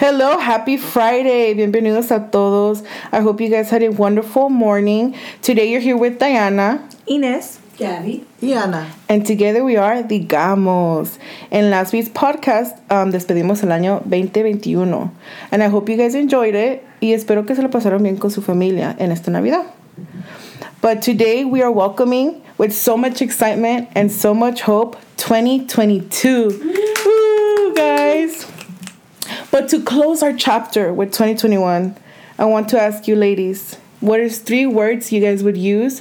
Hello, happy Friday. Bienvenidos a todos. I hope you guys had a wonderful morning. Today you're here with Diana. Inés. Gabby. Y Ana. And together we are Digamos. In last week's podcast, um, despedimos el año 2021. And I hope you guys enjoyed it. Y espero que se lo pasaron bien con su familia en esta Navidad. But today we are welcoming, with so much excitement and so much hope, 2022. Woo, guys. But to close our chapter with 2021, I want to ask you, ladies, what is three words you guys would use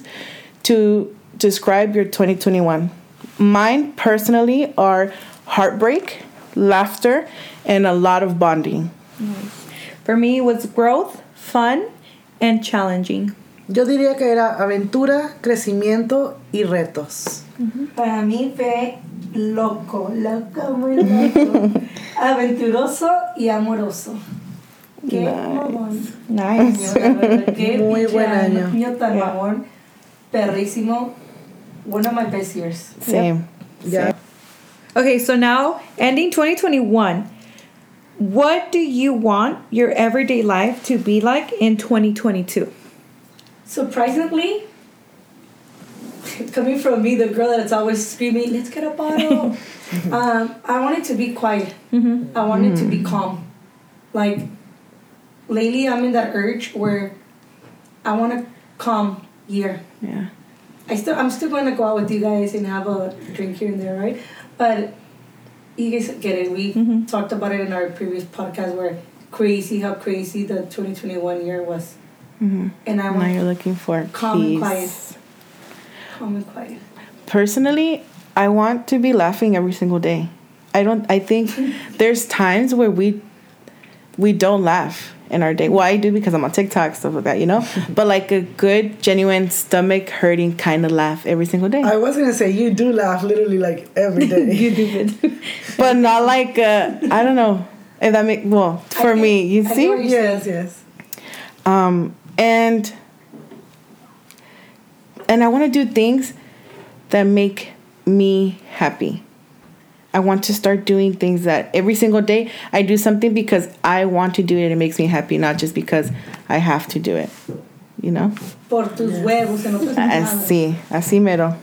to describe your 2021? Mine personally are heartbreak, laughter, and a lot of bonding. For me, it was growth, fun, and challenging. Yo diría que era aventura, crecimiento y retos. Mm-hmm. Para mí fue loco, loco, muy loco. Aventuroso y amoroso. Qué Nice. mamón. Nice. Año, la verdad, qué Muy pinche buen año. Año tan Yeah. mamón, perrísimo. One of my best years. Same. Ya. Okay, so now ending 2021. What do you want your everyday life to be like in 2022? Surprisingly, coming from me, the girl that's always screaming, let's get a bottle. um, I wanted to be quiet. Mm-hmm. I want it to be calm. Like, lately I'm in that urge where I want a calm year. Yeah. I still, I'm still going to go out with you guys and have a drink here and there, right? But you guys get it. We Mhm. talked about it in our previous podcast where crazy, how crazy the 2021 year was. Mm-hmm. And I Now you're looking for Calm and quiet. Calm and. Personally, I want to be laughing every single day. I don't. I think there's times where we we don't laugh in our day. Well, I do because I'm on TikTok stuff like that, you know. but like a good, genuine, stomach hurting kind of laugh every single day. I was gonna say you do laugh literally like every day. You do it. but not like uh, I don't know if that make well for think- me. You I see. yes, yes. um and and i want to do things that make me happy i want to start doing things that every single day i do something because i want to do it and it makes me happy not just because i have to do it you know Por tus huevos, en otras palabras. así así mero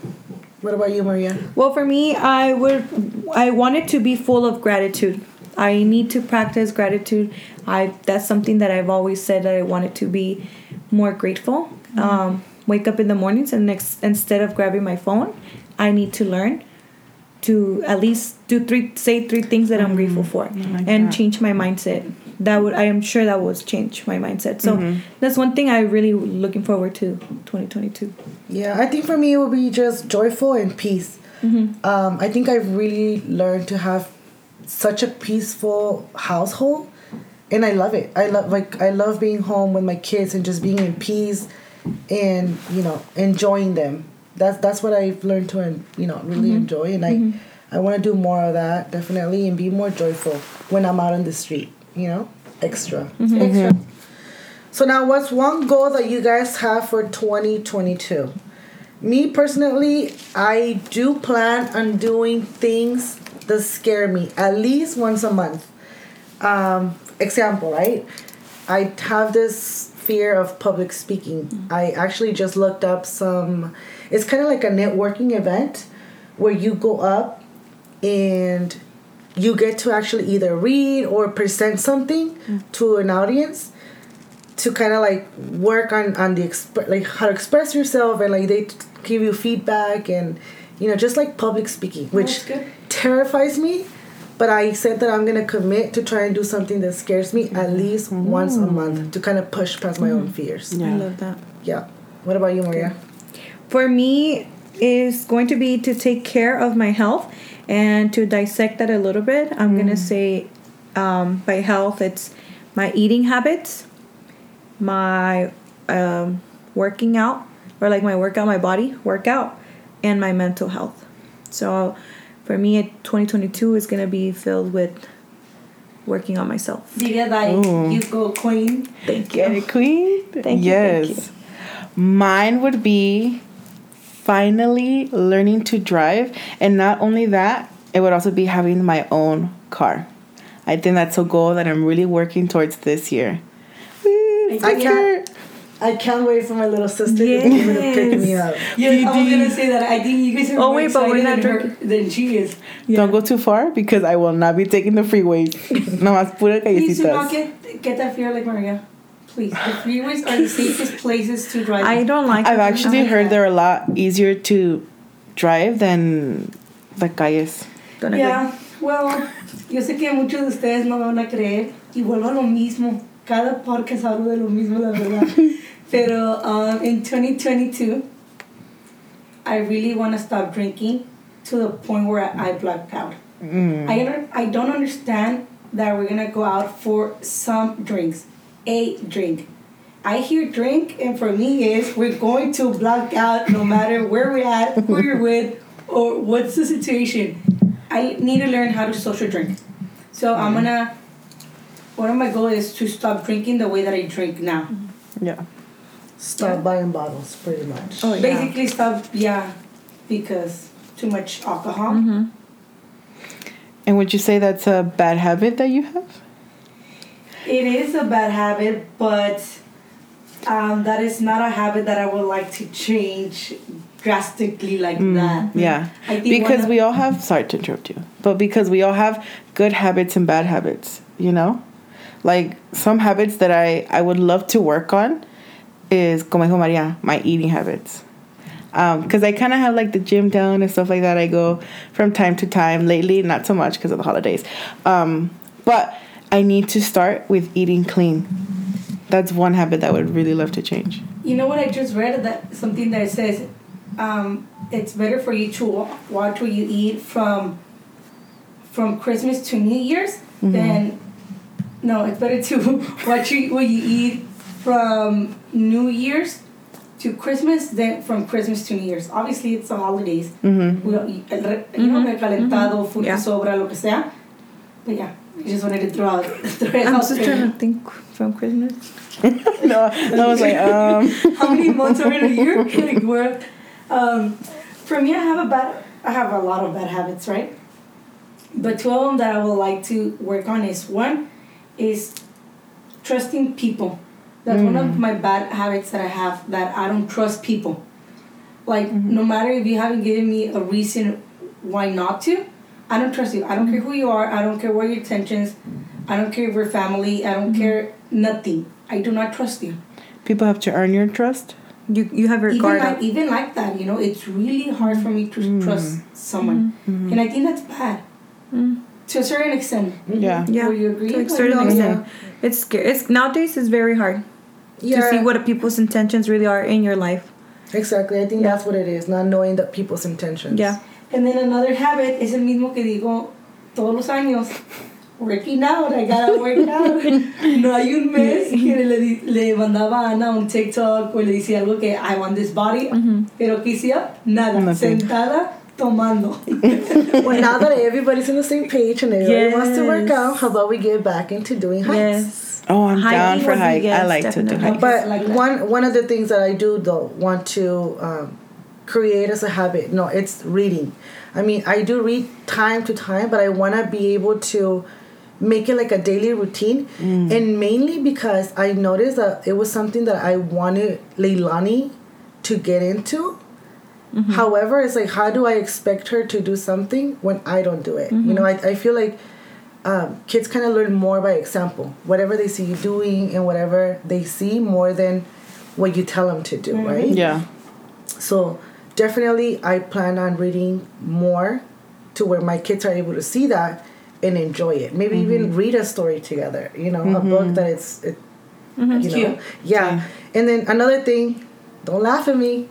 What about you, Maria? Well, for me, I would I want it to be full of gratitude. I need to practice gratitude. I that's something that I've always said that I wanted to be more grateful. Um, wake up in the mornings and next instead of grabbing my phone, I need to learn to at least do three say three things that I'm mm-hmm. grateful for like and that. change my mindset. That would I am sure that would change my mindset. So mm-hmm. that's one thing I really looking forward to 2022. Yeah, I think for me it would be just joyful and peace. Mm-hmm. Um, I think I've really learned to have such a peaceful household, and I love it. I love like I love being home with my kids and just being in peace, and you know enjoying them. That's that's what I've learned to you know really mm-hmm. enjoy, and I mm-hmm. I want to do more of that definitely and be more joyful when I'm out on the street. You know, extra. Mm-hmm. Extra. So now, what's one goal that you guys have for 2022? Me personally, I do plan on doing things that scare me at least once a month. Um, example, right? I have this fear of public speaking. I actually just looked up some. It's kind of like a networking event where you go up and you get to actually either read or present something to an audience to kind of like work on on the exp- like how to express yourself and like they t- give you feedback and you know just like public speaking oh, which That's terrifies me but i said that i'm gonna commit to try and do something that scares me at least once a month to kind of push past my own fears. Yeah. I love that. yeah. What about you maria? For me is going to be to take care of my health and to dissect that a little bit. I'm going to say um, by health it's my eating habits my um, working out or like my workout my body workout and my mental health. So for me 2022 is going to be filled with working on myself Diría Dai, Ooh. Mm. you go queen. thank Get you it, queen? Thank you, yes. thank Mine would be finally learning to drive. And not only that, it would also be having my own car. I think that's a goal that I'm really working towards this year. Woo, I sister. can't- I can't wait for my little sister to be able to pick me up. Yeah, I was gonna say that. I think you guys are Oh, more wait, but we're excited not than, her, than she is. Don't go too far because I will not be taking the freeways. no más pura Please do not callecitas. get get that fear like Maria. Please, the freeways are the safest places to drive. I don't like. I've it. actually I like heard that. they're a lot easier to drive than the calles. Don't agree. Yeah, well, yo sé que muchos de ustedes no me van a creer y vuelvo a lo mismo. Cada podcast hablo de lo mismo, la verdad. Pero um, in 2022, I really want to stop drinking to the point where I, I black out. Mm. I I don't understand that we're gonna go out for some drinks, a drink. I hear drink, and for me is we're going to black out no matter where we're at, who you're with, or what's the situation. I need to learn how to social drink. So I'm gonna. One of my goals is to stop drinking the way that I drink now. Yeah. Stop buying bottles, pretty much. Oh yeah. Basically, stop. Yeah, because too much alcohol. Mm-hmm. And would you say that's a bad habit that you have? It is a bad habit, but um, that is not a habit that I would like to change drastically like that. Yeah. I think Because of- we all have, sorry to interrupt you, but because we all have good habits and bad habits, you know? Like some habits that I, I would love to work on is, como dijo Maria, my eating habits. Because I kind of have like the gym down and stuff like that. I go from time to time. Lately, not so much because of the holidays. Um, but I need to start with eating clean. That's one habit that I would really love to change. You know what I just read that something that says um, it's better for you to wa- watch what you eat from from Christmas to New Year's than no, it's better to watch you, what you eat from New Year's to Christmas than from Christmas to New Year's. Obviously, it's the holidays. Mm-hmm. We don't eat el re- you know, recalentado, food Yeah. sobra, lo que sea. But yeah, I just wanted to throw out, throw it I'm out just there. trying to think from Christmas. no, I was like, um, how many months are in a year? like where, um, for me, I have a bad, I have a lot of bad habits, right? But two of them that I would like to work on is one, is trusting people. That's one of my bad habits that I have that I don't trust people. Like no matter if you haven't given me a reason why not to, I don't trust you. I don't care who you are. I don't care what your intentions. I don't care if we're family. I don't care nothing. I do not trust you. people have to earn your trust. You you have your even guard like up. even like that, you know, it's really hard for me to Mm. trust someone, and I think that's bad Mm. To a certain extent. Mm-hmm. Yeah. Yeah. Will you agree? To a certain no, extent. It's scary. It's nowadays it's very hard Yeah, to see what people's intentions really are in your life. exactly. I think Yeah. that's what it is, not knowing that people's intentions. Yeah. And then another habit is el mismo que digo todos los años. Working out, I gotta work out. No hay un mes que le, di- le mandaba a Ana un TikTok o le decía algo que I want this body, mm-hmm. pero que hacía nada, Nothing. sentada tomando. Well, now that everybody's on the same page and everybody wants to work out, how about we get back into doing hikes? Yes. Oh, I'm Hiking down for would be- hike. I yes, like to do definitely. hike. But like that. one one of the things that I do though want to um, create as a habit, no, it's reading. I mean, I do read time to time, but I want to be able to make it like a daily routine, and mainly because I noticed that it was something that I wanted Leilani to get into. Mm-hmm. However, it's like, how do I expect her to do something when I don't do it? You mm-hmm. know, I, I feel like um, kids kind of learn more by example. Whatever they see you doing and whatever they see more than what you tell them to do, mm-hmm. right? Yeah. So definitely, I plan on reading more to where my kids are able to see that and enjoy it. Maybe even read a story together. You know, a book that it's it, you know, Cute. yeah. And then another thing, don't laugh at me.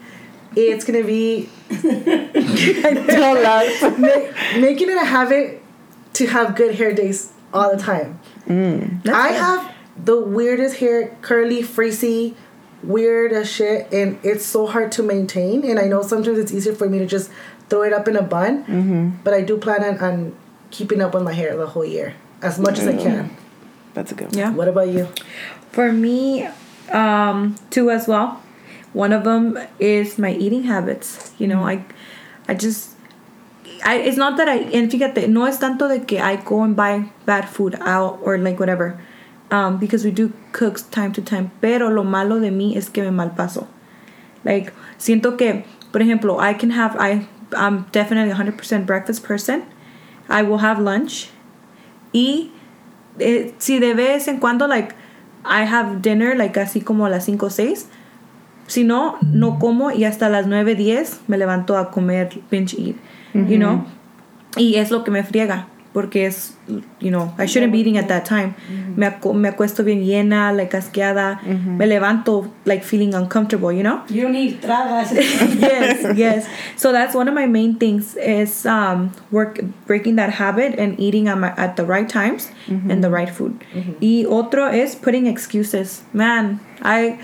It's gonna be Don't laugh. ma- making it a habit to have good hair days all the time. I have the weirdest hair, curly, frizzy, weird as shit, and it's so hard to maintain. And I know sometimes it's easier for me to just throw it up in a bun, Mm-hmm. but I do plan on, on keeping up with my hair the whole year as much as I can. That's a good one. Yeah. What about you? For me, um, two as well. One of them is my eating habits. You know, I, I just I, it's not that I, and fíjate, no es tanto de que I go and buy bad food out or like whatever, um, because we do cook time to time, pero lo malo de mí es que me malpaso. Like, siento que, por ejemplo, I can have, I, I'm definitely 100% breakfast person. I will have lunch. Y eh, si de vez en cuando, like, I have dinner, like, así como a las 5 o 6. Si no, no como y hasta las 9, 10 me levanto a comer binge eat, you know? Y es lo que me friega, porque es, you know, I shouldn't be eating at that time. me, acu- me acuesto bien llena, like, asqueada. Me levanto, like, feeling uncomfortable, you know? You don't need tragas. yes, yes. So that's one of my main things is um, work breaking that habit and eating at, my, at the right times and the right food. Y otro is putting excuses. Man, I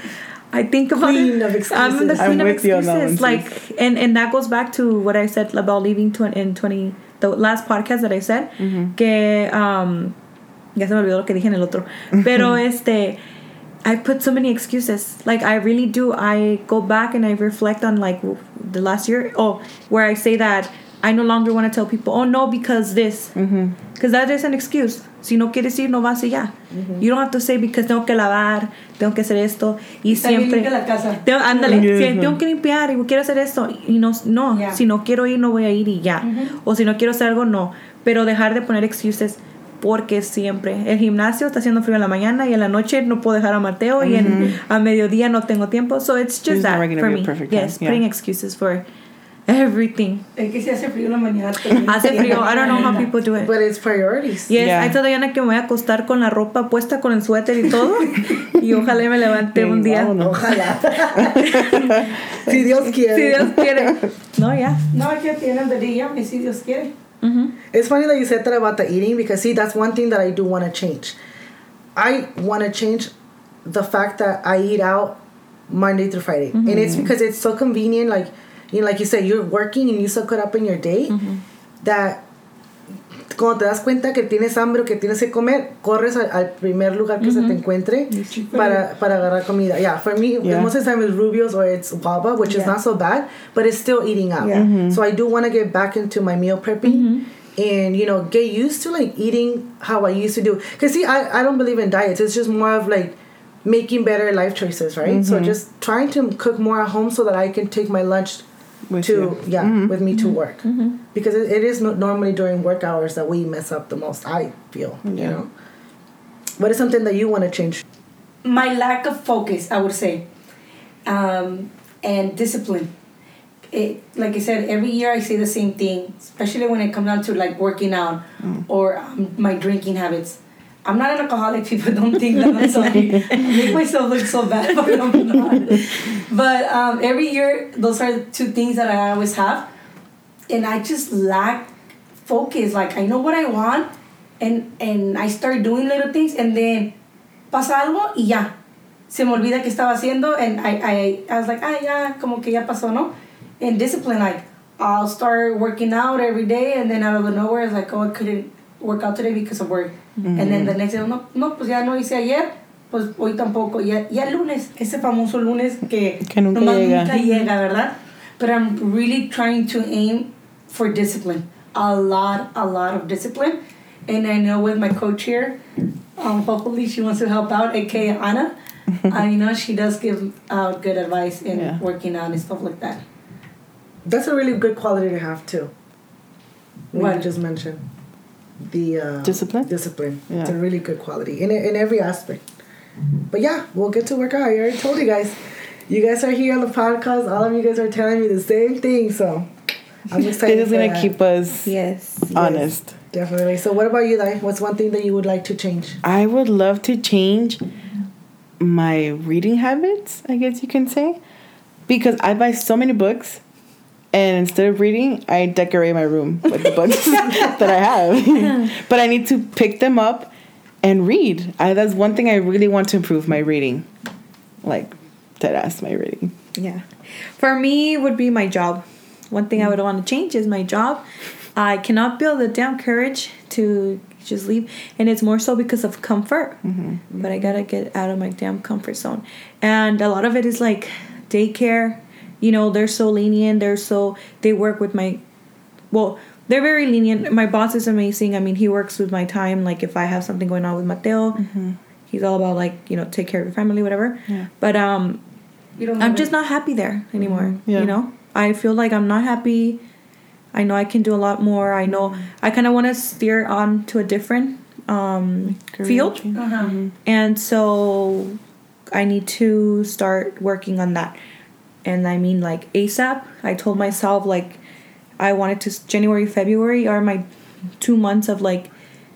I think about Queen it. of I'm the excuses. queen I'm of with on excuses. that like, and and that goes back to what I said about leaving tw- in twenty the last podcast that I said que um ya se me olvidó lo que dije en el otro. Pero este I put so many excuses. Like I really do. I go back and I reflect on like the last year. Oh, where I say that I no longer want to tell people. Oh no, because this. Because that is an excuse. Si no quieres ir, no vas y ya. You don't have to say because tengo que lavar, tengo que hacer esto y bien siempre. la casa. Tengo, ándale, si tengo que limpiar y quiero hacer esto y no, no, Yeah. si no quiero ir no voy a ir y ya. O si no quiero hacer algo, no. Pero dejar de poner excuses porque siempre el gimnasio está haciendo frío en la mañana y en la noche no puedo dejar a Mateo y en, a mediodía no tengo tiempo. So it's just There's that for me. yes, yeah. putting excuses for everything. Es que si hace frío en la mañana. Hace frío. I don't know how people do it. But it's priorities. Yes, Yeah. hay toda Diana que me voy a acostar con la ropa puesta con el suéter y todo y ojalá me levante un día. Vámonos. Ojalá. si Dios quiere. Si Dios quiere. No, ya. No, es que tienen de día, y si Dios quiere. It's funny that you said that about the eating because see that's one thing that I do want to change. I want to change the fact that I eat out Monday through Friday, and it's because it's so convenient. Like you know, like you said, you're working and you so caught up in your day that cuando te das cuenta que tienes hambre o que tienes que comer, corres al, al primer lugar que se te encuentre para, para agarrar comida. Yeah, for me, Yeah. most of the time it's Rubio's or it's Baba, which is not so bad, but it's still eating out. Yeah. So I do want to get back into my meal prepping and, you know, get used to like eating how I used to do. Because, see, I, I don't believe in diets. It's just more of like making better life choices, right? So just trying to cook more at home so that I can take my lunch With to you. yeah with me to work. Because it, it is no, normally during work hours that we mess up the most i feel you know. What is something that you want to change. My lack of focus, I would say, um, and discipline. It, like I said, every year I say the same thing, especially when it comes down to like working out or um, my drinking habits. I'm not an alcoholic. People don't think that I'm sorry. I make myself look so bad, but I'm not. But um, every year, those are two things that I always have, and I just lack focus. Like I know what I want, and and I start doing little things, and then pasa algo y ya. Se me olvida que estaba haciendo, and I I I was like, ah, ya, como que ya pasó, no? And discipline, like I'll start working out every day, and then out of nowhere, it's like, oh, I couldn't work out today because of work. And then the next day, no, no, pues ya no hice ayer, pues hoy tampoco. Ya, ya el lunes, ese famoso lunes que, Que nunca nomás llega. nunca llega, ¿verdad? But I'm really trying to aim for discipline. A lot, a lot of discipline. And I know with my coach here, um, hopefully she wants to help out, aka Anna. I know she does give out good advice in Yeah. working out and stuff like that. that's a really good quality to have too what What? you just mentioned the uh, Discipline? discipline it's a really good quality in, in every aspect but yeah we'll get to work out i already told you guys you guys are here on the podcast all of you guys are telling me the same thing so i'm excited This is gonna that. keep us Yes. honest. definitely so what about you Dai? what's one thing that you would like to change I would love to change my reading habits, I guess you can say. Because I buy so many books and instead of reading, I decorate my room with the books that I have. but I need to pick them up and read. I, that's one thing I really want to improve my reading. Like, dead ass my reading. Yeah. For me, would be my job. One thing I would want to change is my job. I cannot build the damn courage to just leave, and it's more so because of comfort. Mm-hmm. But I gotta get out of my damn comfort zone, and a lot of it is like daycare. You know, they're so lenient. They're so they work with my. Well, they're very lenient. My boss is amazing. I mean, he works with my time. Like if I have something going on with Mateo, he's all about like you know take care of your family, whatever. Yeah. But um, You don't I'm know just not happy there anymore. Yeah. You know, I feel like I'm not happy. I know I can do a lot more. I know I kind of want to steer on to a different um, Career field. Uh-huh. and so I need to start working on that. And I mean, like ASAP. I told myself like I wanted to January, February are my two months of like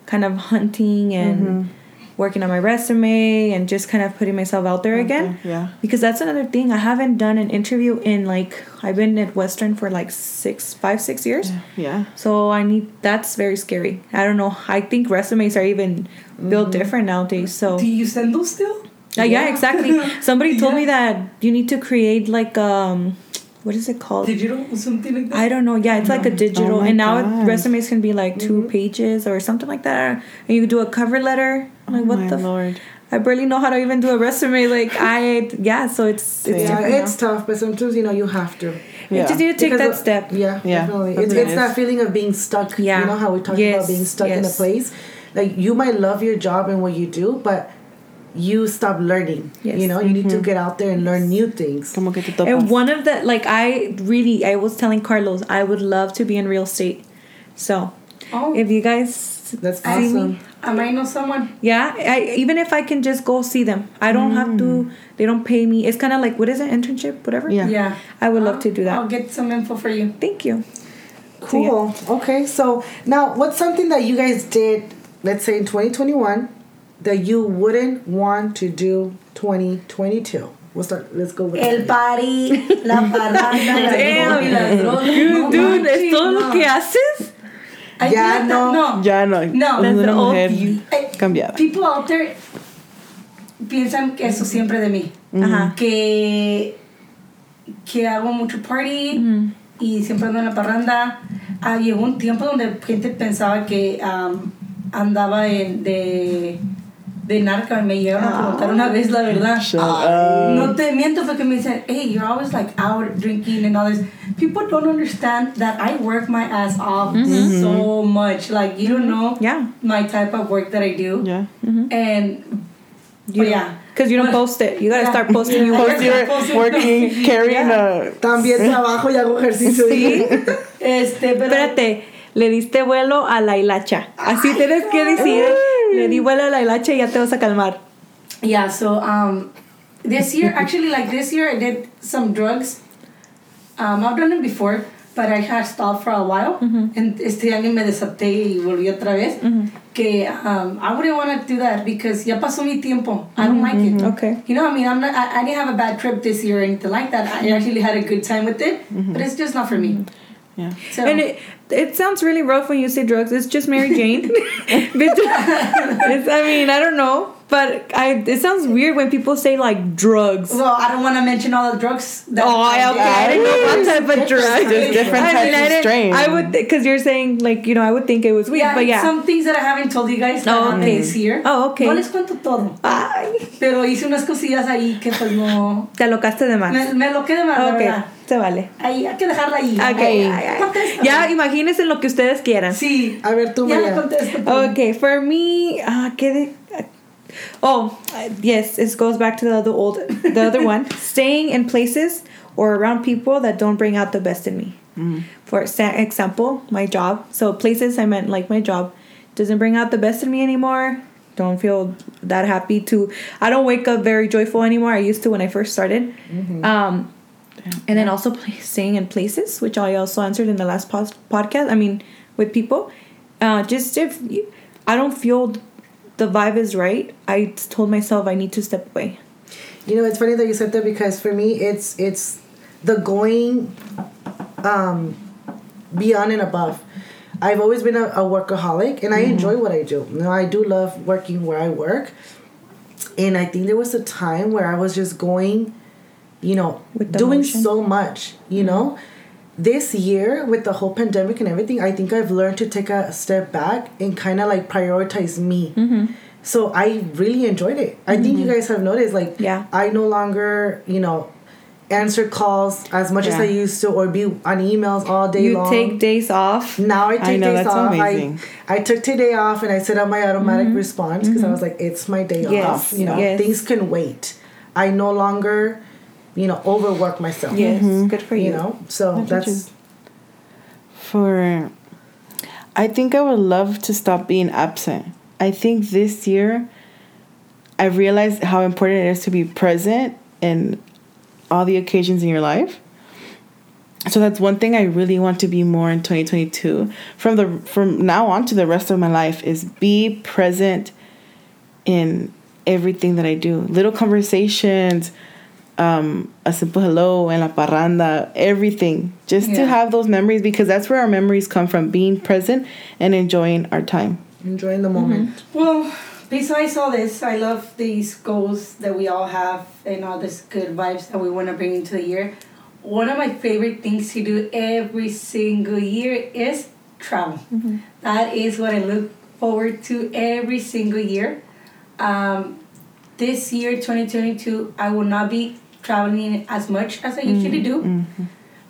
kind of hunting and mm-hmm. working on my resume and just kind of putting myself out there again Yeah. because that's another thing i haven't done an interview in like i've been at western for like six five six years Yeah. so i need that's very scary i don't know i think resumes are even built mm-hmm. different nowadays so Do you send those still? Uh, yeah. exactly somebody told me that you need to create like um what is it called Digital something like that? I don't know. Yeah, it's like a digital, Oh and now God. resumes can be like 2 pages or something like that. And you do a cover letter. I'm like, Oh what my the? F- lord. I barely know how to even do a resume. Like I, yeah. So it's it's Yeah, Yeah, it's now. tough, but sometimes you know you have to. You just need to take Because that of- step. Yeah, Yeah, definitely. It's, it's that feeling of being stuck. Yeah. You know how we talk Yes, about being stuck in a place? Like you might love your job and what you do, but you stop learning. Yes. You know, you need to mm-hmm. get out there and learn new things. Como que te topas. And one of the like I really I was telling Carlos I would love to be in real estate. So Oh, if you guys That's see me, awesome. I might know someone. yeah, I, even if I can just go see them, I don't have to. Mm. They don't pay me. It's kind of like what is it internship, whatever. Yeah. Yeah. I would love to do that. I'll get some info for you. Thank you. Cool. Okay, so now what's something that you guys did, let's say in 2021, that you wouldn't want to do 2022? We'll start. Let's go with El party, la parranda, la Damn. las drogas. No Dude, ¿es todo lo no. que haces? I Ya no. no. Ya no. No. Es una mujer you. Cambiada. People out there piensan que eso siempre de mí. Ajá. Que, que hago mucho party y siempre ando en la parranda. Ah, llegó un tiempo donde gente pensaba que am, andaba en, de, de narca. Me llegaron a preguntar una vez la verdad. Up. No te miento porque me dicen, hey, you're always like out drinking and all this. People don't understand that I work my ass off so much. Like, you don't know Yeah. my type of work that I do. Yeah. And, You oh, yeah. Because you don't post it. You gotta yeah. start posting your Yeah. work. Post your Posting- working, carrying a. También trabajo y hago ejercicio. Este, pero, Espérate, le diste vuelo a la hilacha. Así tienes que decir. Le di vuelo a la hilacha y ya te vas a calmar. Yeah, so um, this year, actually, like this year, I did some drugs. Um, I've done it before, but I had stopped for a while. And este año me desaté y volví otra vez. Que um, I wouldn't want to do that because ya pasó mi tiempo. I don't like it. Okay. You know, I mean, I'm not. I, I didn't have a bad trip this year or anything like that. I actually had a good time with it, but it's just not for me. Yeah. So And it, it sounds really rough when you say drugs. It's just Mary Jane. it's, I mean, I don't know. But I, it sounds weird when people say like drugs. well, I don't want to mention all the drugs. That Oh, I, okay. I didn't know what type of drug. There's different I types I of didn't- strains. I would, because you're saying like you know, I would think it was weed, Yeah, but yeah. some things that I haven't told you guys that Oh, happened okay. this year. Oh, okay. No les cuento todo. Ay, Pero hice unas cosillas ahí que pues no... te alocaste de más. Me, me lo quedé más, la ok, verdad. Se vale. Ahí, hay que dejarla ahí. Ok, Ay, ay, ay. Ya, imagínense lo que ustedes quieran. Sí. A ver, tú, Ya contesto. tú. Okay, for me, uh, ¿qué de- oh, uh, yes, it goes back to the other old, the other one. Staying in places or around people that don't bring out the best in me. For example, my job. So places I meant like my job doesn't bring out the best in me anymore. Don't feel that happy to. I don't wake up very joyful anymore. I used to when I first started. Um, and then also staying in places, which I also answered in the last pos- podcast. I mean, with people, uh, just if you, I don't feel the vibe is right, I told myself I need to step away. You know, it's funny that you said that because for me, it's it's the going um, beyond and above. I've always been a, a workaholic, and I enjoy what I do. You know, I do love working where I work, and I think there was a time where I was just going, you know, With doing motion? so much. You mm-hmm. know, this year with the whole pandemic and everything, I think I've learned to take a step back and kind of like prioritize me. Mm-hmm. So I really enjoyed it. I think you mm-hmm. guys have noticed, like, Yeah. I no longer, you know, answer calls as much as I used to or be on emails all day You long. take days off. now I take I know, days that's off. amazing. I I took today off and I set up my automatic response because I was like, it's my day Mm-hmm. Yes, off. You know, yes. things can wait. I no longer, you know, overwork myself. Yes, mm-hmm. good for you. You know, so That's that's For, I think I would love to stop being absent. I think this year, I realized how important it is to be present in all the occasions in your life. So that's one thing I really want to be more in 2022. From the from now on to the rest of my life is be present in everything that I do. Little conversations, um, a simple hello and la parranda, everything. Just to have those memories because that's where our memories come from, being present and enjoying our time. enjoying the moment. Well, besides all this, I love these goals that we all have and all this good vibes that we want to bring into the year. One of my favorite things to do every single year is travel. That is what I look forward to every single year. Um, this year, 2022, I will not be traveling as much as I usually do.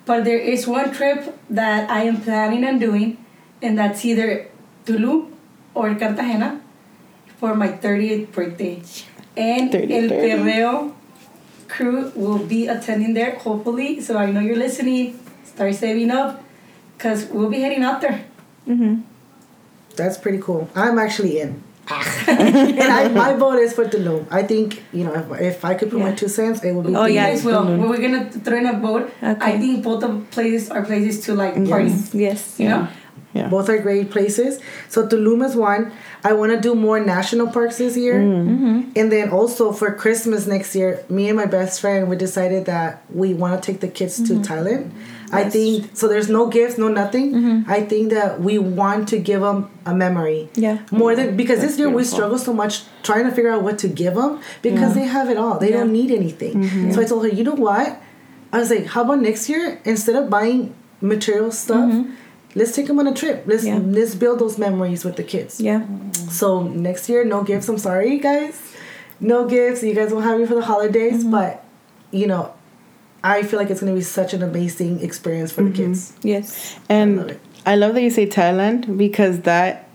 But there is one trip that I am planning on doing, and that's either Tulum or Cartagena for my 30th birthday. And 30, El 30. Perreo crew will be attending there, hopefully. So I know you're listening. Start saving up because we'll be heading out there. Mm-hmm. That's pretty cool. I'm actually in. and I, my vote is for Tulum. I think you know if, if I could put my two cents, it would be. Oh, You yeah. guys will. We're gonna throw in a vote. Okay. I think both of places are places to like party. Yes. You know? Yeah. Both are great places. So Tulum is one. I want to do more national parks this year, Mm-hmm. and then also for Christmas next year, me and my best friend we decided that we want to take the kids Mm-hmm. to Thailand. I think so. There's no gifts, no nothing. Mm-hmm. I think that we want to give them a memory. Yeah. More than because this That's year we beautiful. struggle so much trying to figure out what to give them because they have it all. They don't need anything. Mm-hmm. So I told her, you know what? I was like, how about next year instead of buying material stuff, let's take them on a trip. Let's Mm-hmm. Yeah. let's build those memories with the kids. Yeah. So next year, no gifts. I'm sorry, guys. No gifts. You guys won't have me for the holidays, Mm-hmm. but you know, I feel like it's gonna be such an amazing experience for the mm-hmm. kids. Yes. And love it. I love that you say Thailand because that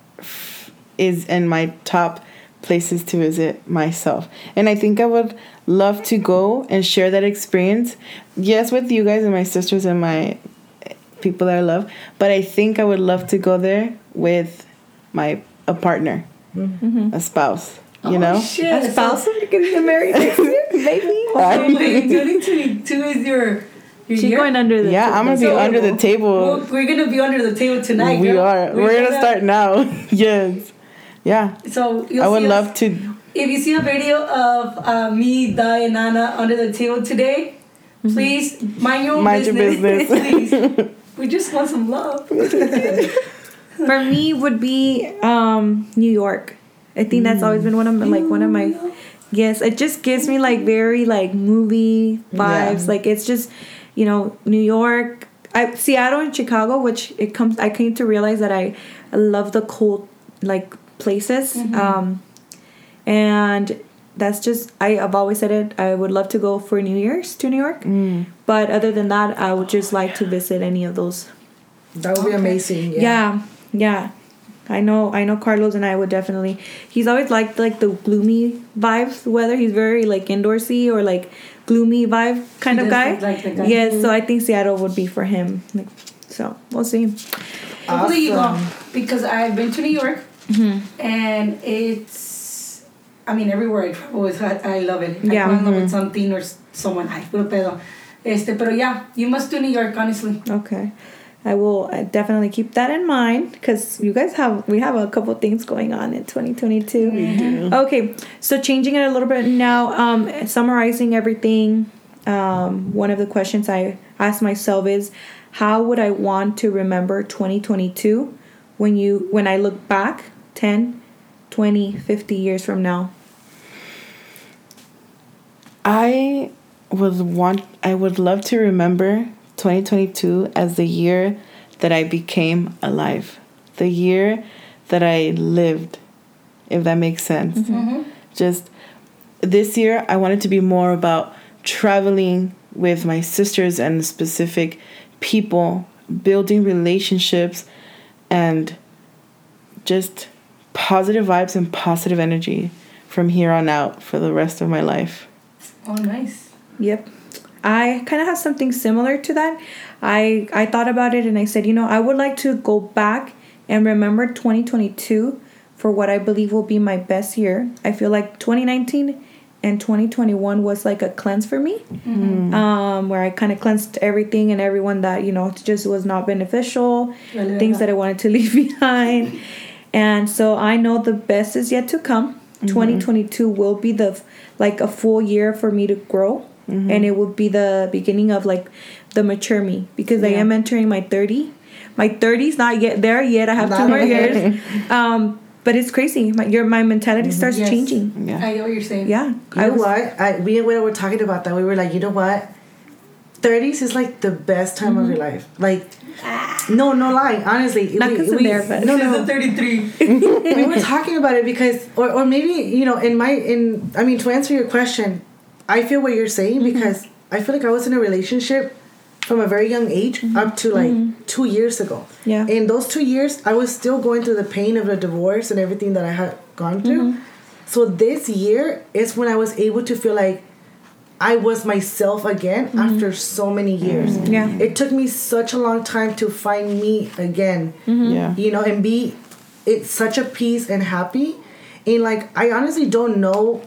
is in my top places to visit myself. And I think I would love to go and share that experience. Yes, with you guys and my sisters and my people that I love, but I think I would love to go there with my a partner, mm-hmm. a spouse. You Oh, know, shit. A spouse of getting married next year, maybe. So, wait, 2022 is your, your She's year? going under the. yeah, I'm gonna be So- under the table. Well, we're gonna be under the table tonight. we girl. are. We're, gonna start now. yes. Yeah. So you'll I would see us- love to. If you see a video of uh, me, Di, and Anna under the table today, please mind your own Mind your business. business. please. We just want some love. For me, would be um, New York. I think that's always been one of my, like one of my. Yes, it just gives me like very like movie vibes. Like it's just, you know, New York, I, Seattle and Chicago, which it comes. I came to realize that I, I love the cold like places. Um, and that's just I, I've always said it. I would love to go for New Year's to New York. But other than that, I would just like to visit any of those That would be amazing. Yeah. yeah. yeah, I know. I know. Carlos and I would definitely. He's always liked like the gloomy vibes. Whether he's very like indoorsy or like gloomy vibe kind He of guy. like the guy. Yes, so I think Seattle would be for him. Like, so we'll see. Hopefully you go because I've been to New York Mm-hmm. and it's. I mean, everywhere I travel, is, I, I love it. Yeah. I fall in love with something or s- someone. Ay, puro pedo. Este, pero yeah, you must do New York, honestly. Okay. I will uh, definitely keep that in mind because you guys have we have a couple things going on in 2022. We do. Okay, so changing it a little bit now, um, summarizing everything. Um, one of the questions I ask myself is, how would I want to remember 2022 when you when I look back 10, 20, 50 years from now? I would want I would love to remember 2022 as the year that I became alive. The year that I lived, if that makes sense. Mm-hmm. Mm-hmm. Just this year I wanted to be more about traveling, with my sisters and specific people, building relationships, and just positive vibes and positive energy from here on out for the rest of my life. Oh, nice. Yep. I kind of have something similar to that. I I thought about it and I said, you know, I would like to go back and remember 2022 for what I believe will be my best year. I feel like 2019 and 2021 was like a cleanse for me, um, where I kind of cleansed everything and everyone that you know just was not beneficial, Vale, things that I wanted to leave behind, and so I know the best is yet to come. 2022 will be the like a full year for me to grow, and it will be the beginning of like the mature me because I am entering my 30. My 30s not yet there yet. I have two more years. Um, but it's crazy. My your my mentality starts Yes. changing. Yeah. I get what you're saying. Yeah, You I know was- what? I we and we were talking about that. We were like, you know what? Thirties is like the best time of your life. Like, no, no lie. Honestly, Mm-hmm. Not we- we- there, but- no, This is no. 33. we were talking about it because, or, or maybe you know, in my in, I mean, to answer your question, I feel what you're saying Mm-hmm. because I feel like I was in a relationship from a very young age up to like two years ago. Mm-hmm. Yeah. In those two years, I was still going through the pain of the divorce and everything that I had gone through. Mm-hmm. So this year is when I was able to feel like I was myself again after so many years. Mm-hmm. Yeah. It took me such a long time to find me again. Mm-hmm. Yeah. You know, and be it's such a peace and happy. And like I honestly don't know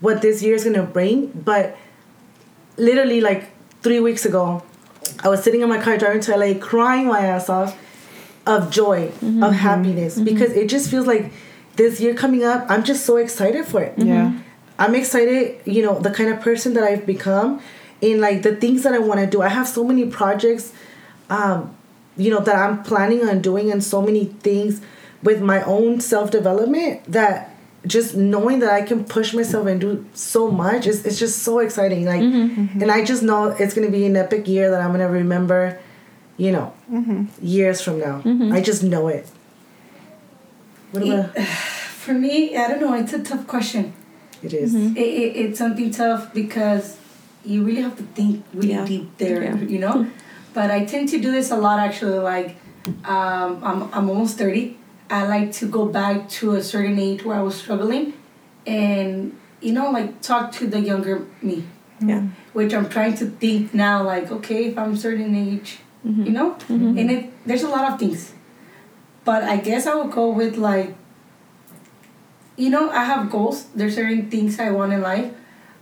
what this year is gonna bring, but literally like three weeks ago, I was sitting in my car driving to LA crying my ass off of joy, mm-hmm. of happiness. Mm-hmm. Because it just feels like this year coming up, I'm just so excited for it. Yeah. Mm-hmm. I'm excited, you know, the kind of person that I've become in like the things that I want to do. I have so many projects um you know that I'm planning on doing and so many things with my own self-development that just knowing that I can push myself and do so much is it's just so exciting like mm-hmm, mm-hmm. and I just know it's going to be an epic year that I'm going to remember you know mm-hmm. years from now. I just know it. What about For me, I don't know. It's a tough question. it is. It, it, it's something tough because you really have to think really Yeah. deep there, Yeah. you know? But I tend to do this a lot actually. Like, um, I'm, I'm almost 30. I like to go back to a certain age where I was struggling and, you know, like talk to the younger me, Yeah. which I'm trying to think now, like, okay, if I'm certain age, you know? And it, there's a lot of things. But I guess I would go with like, you know, I have goals. There's certain things I want in life.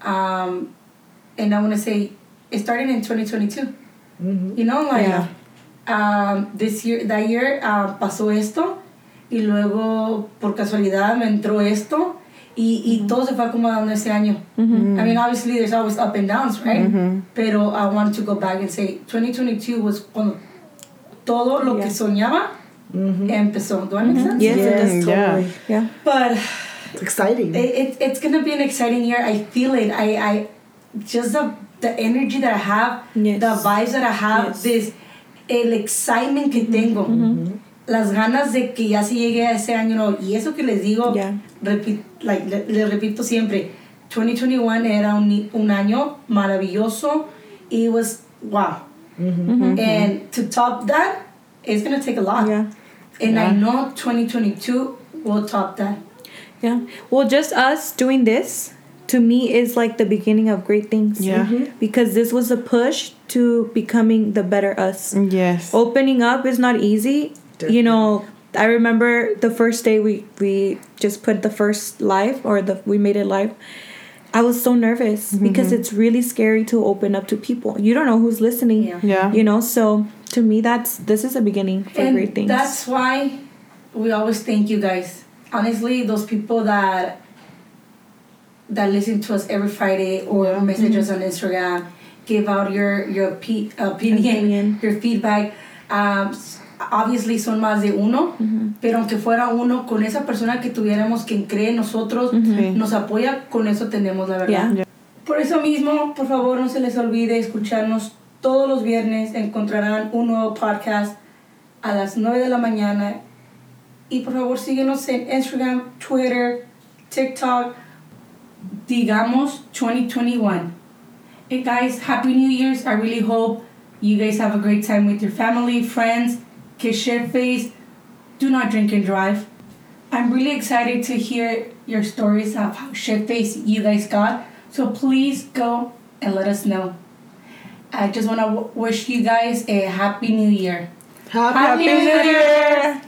Um, and I want to say, it started in 2022. You know, like, Yeah. um, this year, that year uh, pasó esto. Y luego, por casualidad, me entró esto. Y, y todo se fue acomodando ese año. I mean, obviously, there's always up and downs, right? Pero I want to go back and say, 2022 was cuando todo lo que Yeah. soñaba empezó. Do I make sense? Yes, it Yes, does. Yeah. totally. Yeah. But It's exciting. it, it, it's gonna be an exciting year. I feel it. I, I just the the energy that I have, Yes. the vibes that I have, Yes. this el excitement que tengo, las ganas de que ya se llegue a ese año. No, y eso que les digo, Yeah. repi- like, le, le repito siempre, 2021 era un, un año maravilloso. It was wow, mm-hmm. Mm-hmm. Mm-hmm. and to top that, it's gonna take a lot. Yeah. And I know 2022 will top that. Yeah. Well, just us doing this to me is like the beginning of great things. Yeah. Because this was a push to becoming the better us. Yes. Opening up is not easy. You know, I remember the first day we we just put the first live or the we made it live. I was so nervous because it's really scary to open up to people. You don't know who's listening. Yeah. Yeah. You know, so to me that's this is a beginning for and great things. That's why we always thank you guys. Honestly, those people that that listen to us every Friday or message us on Instagram, give out your your opi- opinion, Opinion. your feedback. Um, s- obviously son más de uno, pero aunque fuera uno con esa persona que tuviéramos que cree en nosotros, Sí. nos apoya, con eso tenemos la verdad. Yeah. Por eso mismo, por favor, no se les olvide escucharnos todos los viernes. Encontrarán un nuevo podcast a las 9 de la mañana. Y por favor, síguenos en Instagram, Twitter, TikTok. Digamos 2021. hey guys, Happy New Year's. I really hope you guys have a great time with your family, friends. Kiss shit face. Do not drink and drive. I'm really excited to hear your stories of how shit face you guys got. So please go and let us know. I just want to w- wish you guys a happy new year. Happy, Happy New Year!